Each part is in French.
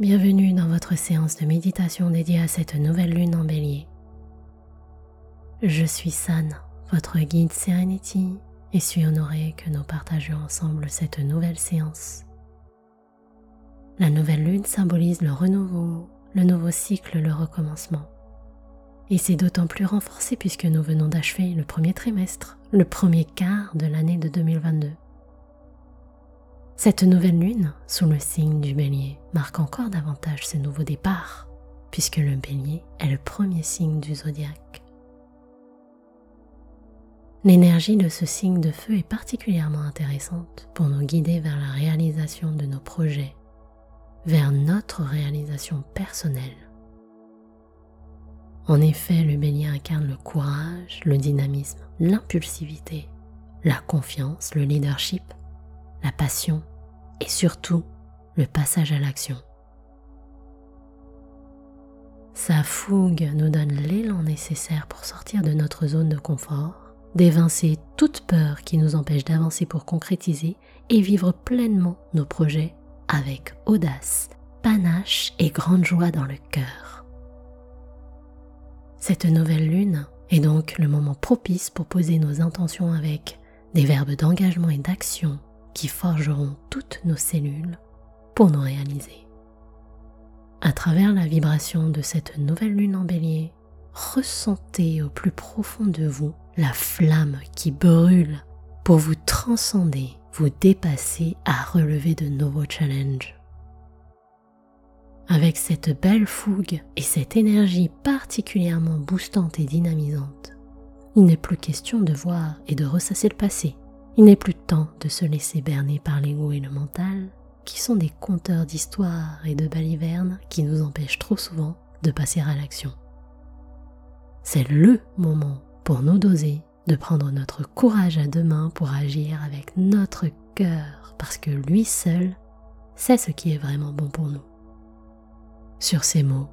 bienvenue dans votre séance de méditation dédiée à cette nouvelle lune en bélier. Je suis San, votre guide Serenity, et suis honorée que nous partagions ensemble cette nouvelle séance. La nouvelle lune symbolise le renouveau, le nouveau cycle, le recommencement. Et c'est d'autant plus renforcé puisque nous venons d'achever le premier trimestre, le premier quart de l'année de 2022. Cette nouvelle lune, sous le signe du bélier, marque encore davantage ce nouveau départ, puisque le bélier est le premier signe du zodiaque. L'énergie de ce signe de feu est particulièrement intéressante pour nous guider vers la réalisation de nos projets, vers notre réalisation personnelle. En effet, le bélier incarne le courage, le dynamisme, l'impulsivité, la confiance, le leadership, la passion et surtout le passage à l'action. Sa fougue nous donne l'élan nécessaire pour sortir de notre zone de confort, d'évincer toute peur qui nous empêche d'avancer pour concrétiser et vivre pleinement nos projets avec audace, panache et grande joie dans le cœur. Cette nouvelle lune est donc le moment propice pour poser nos intentions avec des verbes d'engagement et d'action qui forgeront toutes nos cellules pour nous réaliser. À travers la vibration de cette nouvelle lune en bélier, ressentez au plus profond de vous la flamme qui brûle pour vous transcender, vous dépasser à relever de nouveaux challenges. Avec cette belle fougue et cette énergie particulièrement boostante et dynamisante, il n'est plus question de voir et de ressasser le passé, il n'est plus temps de se laisser berner par l'ego et le mental, qui sont des conteurs d'histoires et de balivernes qui nous empêchent trop souvent de passer à l'action. C'est LE moment pour nous doser de prendre notre courage à deux mains pour agir avec notre cœur, parce que lui seul sait ce qui est vraiment bon pour nous. Sur ces mots,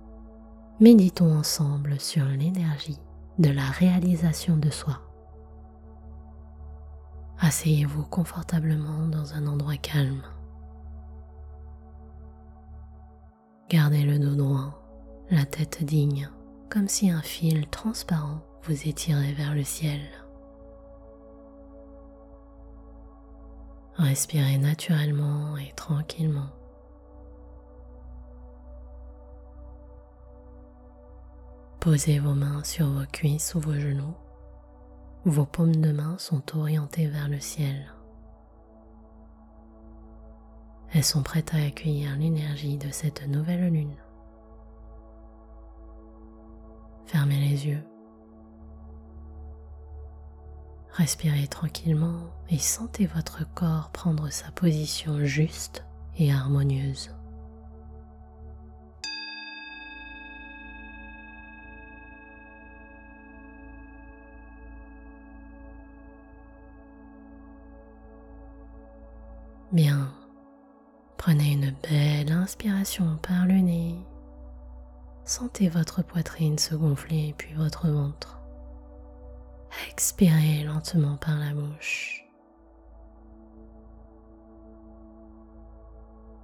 méditons ensemble sur l'énergie de la réalisation de soi. Asseyez-vous confortablement dans un endroit calme. Gardez le dos droit, la tête digne, comme si un fil transparent vous étirait vers le ciel. Respirez naturellement et tranquillement. Posez vos mains sur vos cuisses ou vos genoux. Vos paumes de main sont orientées vers le ciel. Elles sont prêtes à accueillir l'énergie de cette nouvelle lune. Fermez les yeux. Respirez tranquillement et sentez votre corps prendre sa position juste et harmonieuse. Bien, prenez une belle inspiration par le nez. Sentez votre poitrine se gonfler puis votre ventre. Expirez lentement par la bouche.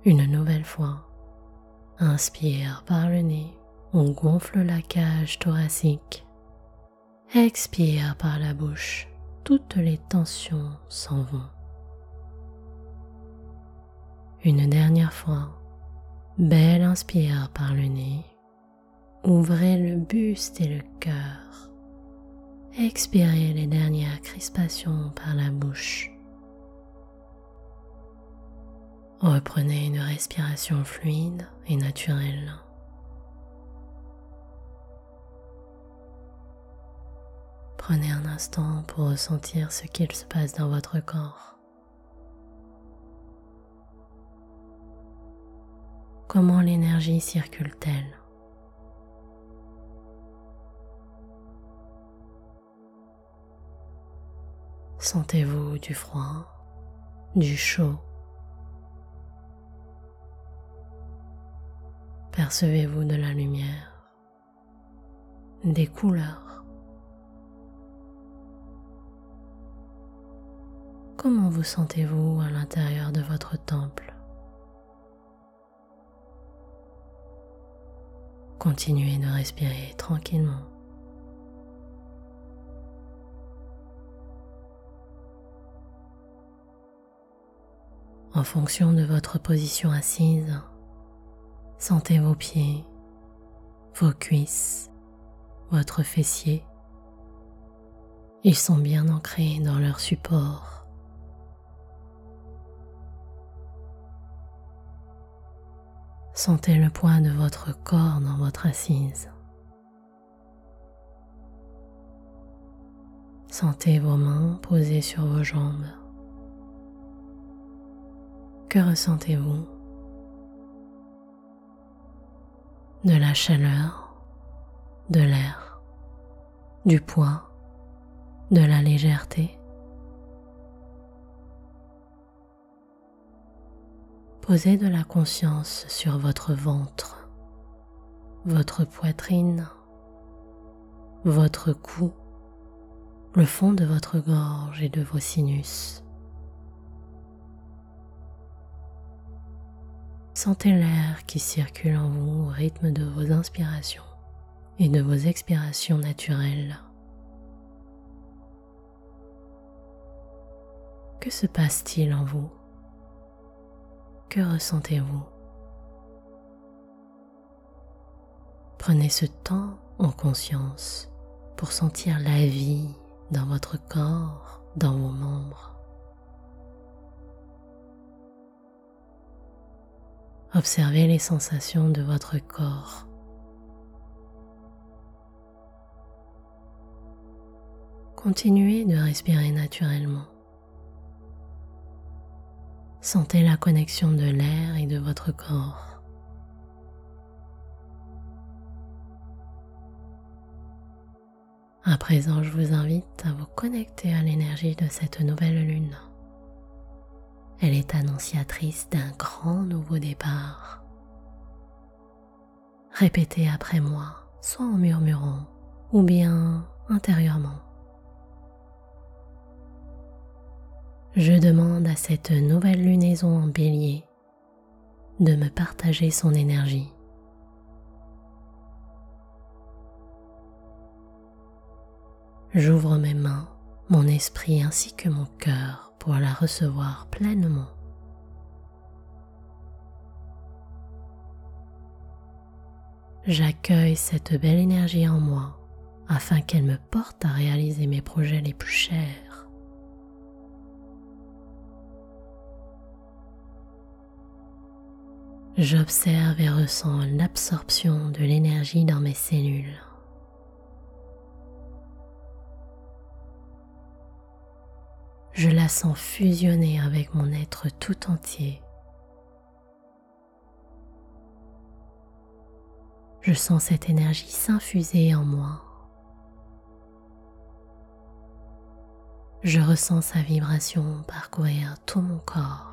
Une nouvelle fois, inspire par le nez, on gonfle la cage thoracique. Expire par la bouche, toutes les tensions s'en vont. Une dernière fois, belle inspire par le nez. Ouvrez le buste et le cœur. Expirez les dernières crispations par la bouche. Reprenez une respiration fluide et naturelle. Prenez un instant pour ressentir ce qu'il se passe dans votre corps. Comment l'énergie circule-t-elle Sentez-vous du froid, du chaud Percevez-vous de la lumière, des couleurs Comment vous sentez-vous à l'intérieur de votre temple Continuez de respirer tranquillement. En fonction de votre position assise, sentez vos pieds, vos cuisses, votre fessier. Ils sont bien ancrés dans leur support. Sentez le poids de votre corps dans votre assise. Sentez vos mains posées sur vos jambes. Que ressentez-vous? De la chaleur, de l'air, du poids, de la légèreté? Posez de la conscience sur votre ventre, votre poitrine, votre cou, le fond de votre gorge et de vos sinus. Sentez l'air qui circule en vous au rythme de vos inspirations et de vos expirations naturelles. Que se passe-t-il en vous? Que ressentez-vous? Prenez ce temps en conscience pour sentir la vie dans votre corps, dans vos membres. Observez les sensations de votre corps. Continuez de respirer naturellement. Sentez la connexion de l'air et de votre corps. À présent, je vous invite à vous connecter à l'énergie de cette nouvelle lune. Elle est annonciatrice d'un grand nouveau départ. Répétez après moi, soit en murmurant ou bien intérieurement. Je demande à cette nouvelle lunaison en bélier de me partager son énergie. J'ouvre mes mains, mon esprit ainsi que mon cœur pour la recevoir pleinement. J'accueille cette belle énergie en moi afin qu'elle me porte à réaliser mes projets les plus chers. J'observe et ressens l'absorption de l'énergie dans mes cellules. Je la sens fusionner avec mon être tout entier. Je sens cette énergie s'infuser en moi. Je ressens sa vibration parcourir tout mon corps.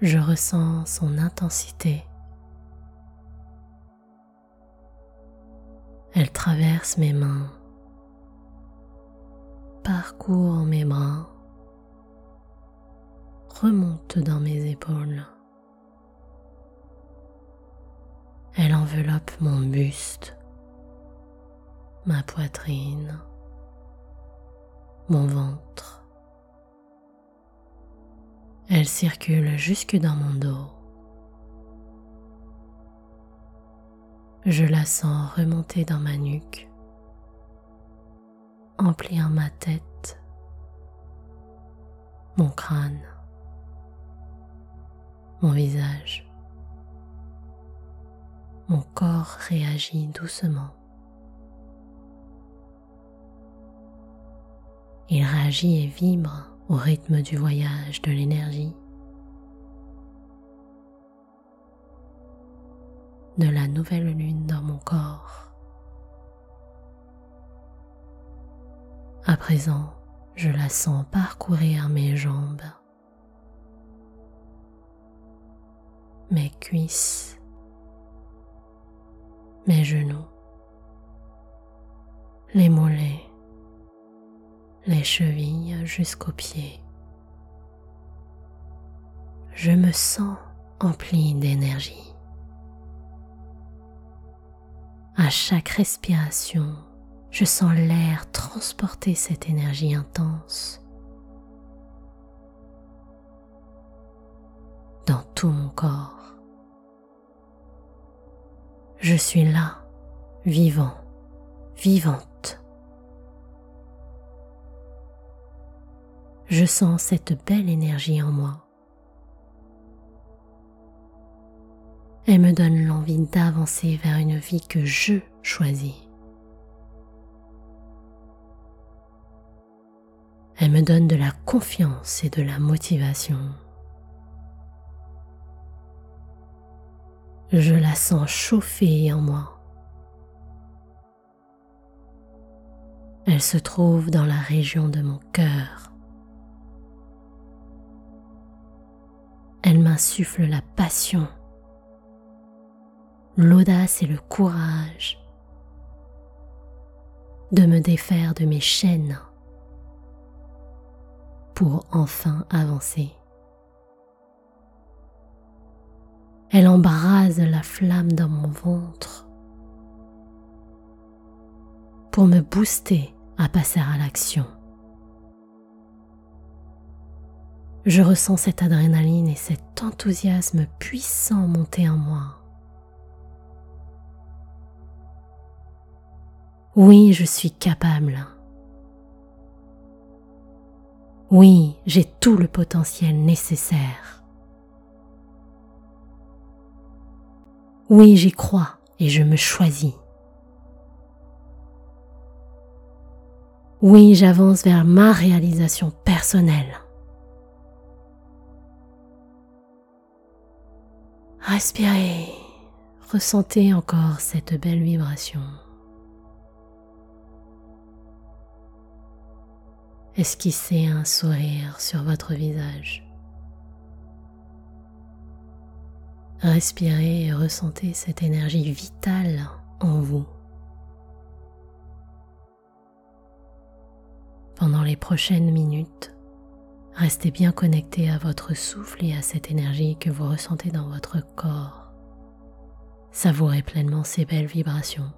Je ressens son intensité. Elle traverse mes mains, parcourt mes bras, remonte dans mes épaules. Elle enveloppe mon buste, ma poitrine, mon ventre. Elle circule jusque dans mon dos. Je la sens remonter dans ma nuque, emplir ma tête, mon crâne, mon visage. Mon corps réagit doucement. Il réagit et vibre au rythme du voyage de l'énergie. de la nouvelle lune dans mon corps. À présent, je la sens parcourir mes jambes, mes cuisses, mes genoux, les mollets, chevilles jusqu'aux pieds. je me sens empli d'énergie. À chaque respiration, je sens l'air transporter cette énergie intense dans tout mon corps. Je suis là, vivant, vivante. Je sens cette belle énergie en moi. Elle me donne l'envie d'avancer vers une vie que je choisis. Elle me donne de la confiance et de la motivation. Je la sens chauffer en moi. Elle se trouve dans la région de mon cœur. Elle m'insuffle la passion, l'audace et le courage de me défaire de mes chaînes pour enfin avancer. Elle embrase la flamme dans mon ventre pour me booster à passer à l'action. Je ressens cette adrénaline et cet enthousiasme puissant monter en moi. Oui, je suis capable. Oui, j'ai tout le potentiel nécessaire. Oui, j'y crois et je me choisis. Oui, j'avance vers ma réalisation personnelle. Respirez, ressentez encore cette belle vibration. Esquissez un sourire sur votre visage. Respirez et ressentez cette énergie vitale en vous. Pendant les prochaines minutes, Restez bien connecté à votre souffle et à cette énergie que vous ressentez dans votre corps. Savourez pleinement ces belles vibrations.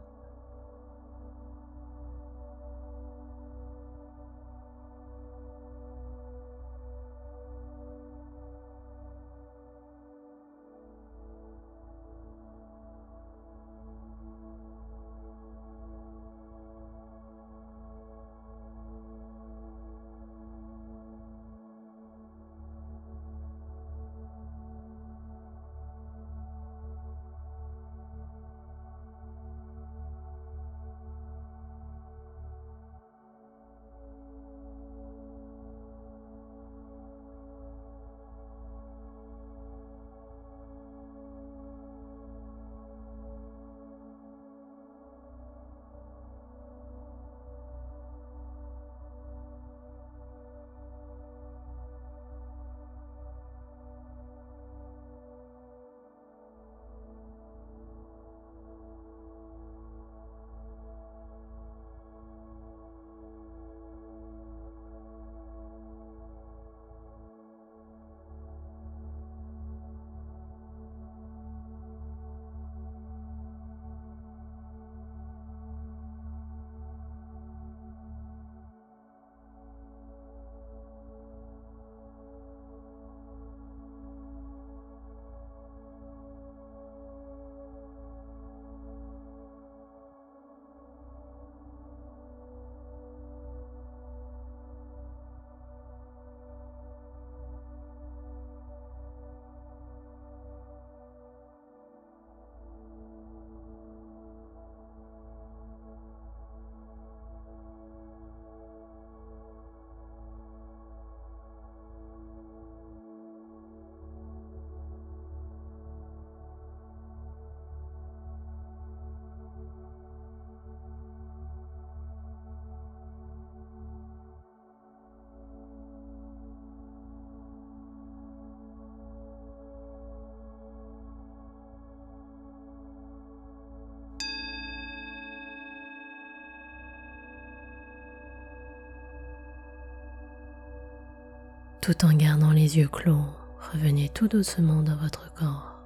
Tout en gardant les yeux clos, revenez tout doucement dans votre corps.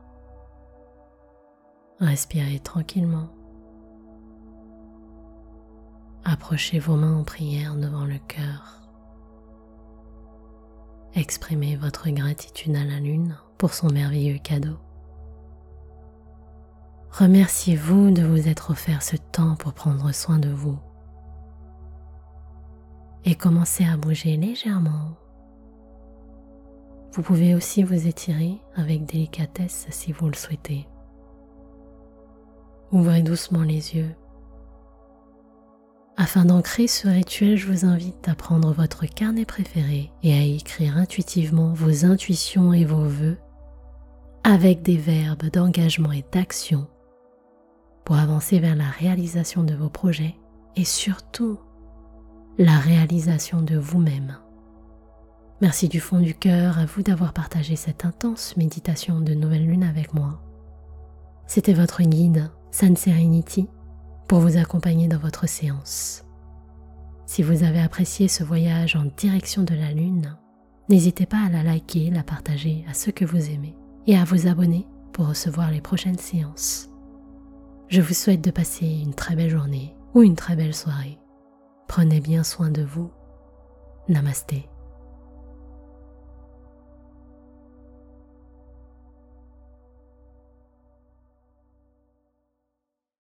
Respirez tranquillement. Approchez vos mains en prière devant le cœur. Exprimez votre gratitude à la lune pour son merveilleux cadeau. Remerciez-vous de vous être offert ce temps pour prendre soin de vous. Et commencez à bouger légèrement. Vous pouvez aussi vous étirer avec délicatesse si vous le souhaitez. Ouvrez doucement les yeux. Afin d'ancrer ce rituel, je vous invite à prendre votre carnet préféré et à écrire intuitivement vos intuitions et vos vœux avec des verbes d'engagement et d'action pour avancer vers la réalisation de vos projets et surtout la réalisation de vous-même. Merci du fond du cœur à vous d'avoir partagé cette intense méditation de nouvelle lune avec moi. C'était votre guide Sun Serenity pour vous accompagner dans votre séance. Si vous avez apprécié ce voyage en direction de la Lune, n'hésitez pas à la liker, la partager à ceux que vous aimez et à vous abonner pour recevoir les prochaines séances. Je vous souhaite de passer une très belle journée ou une très belle soirée. Prenez bien soin de vous. Namasté.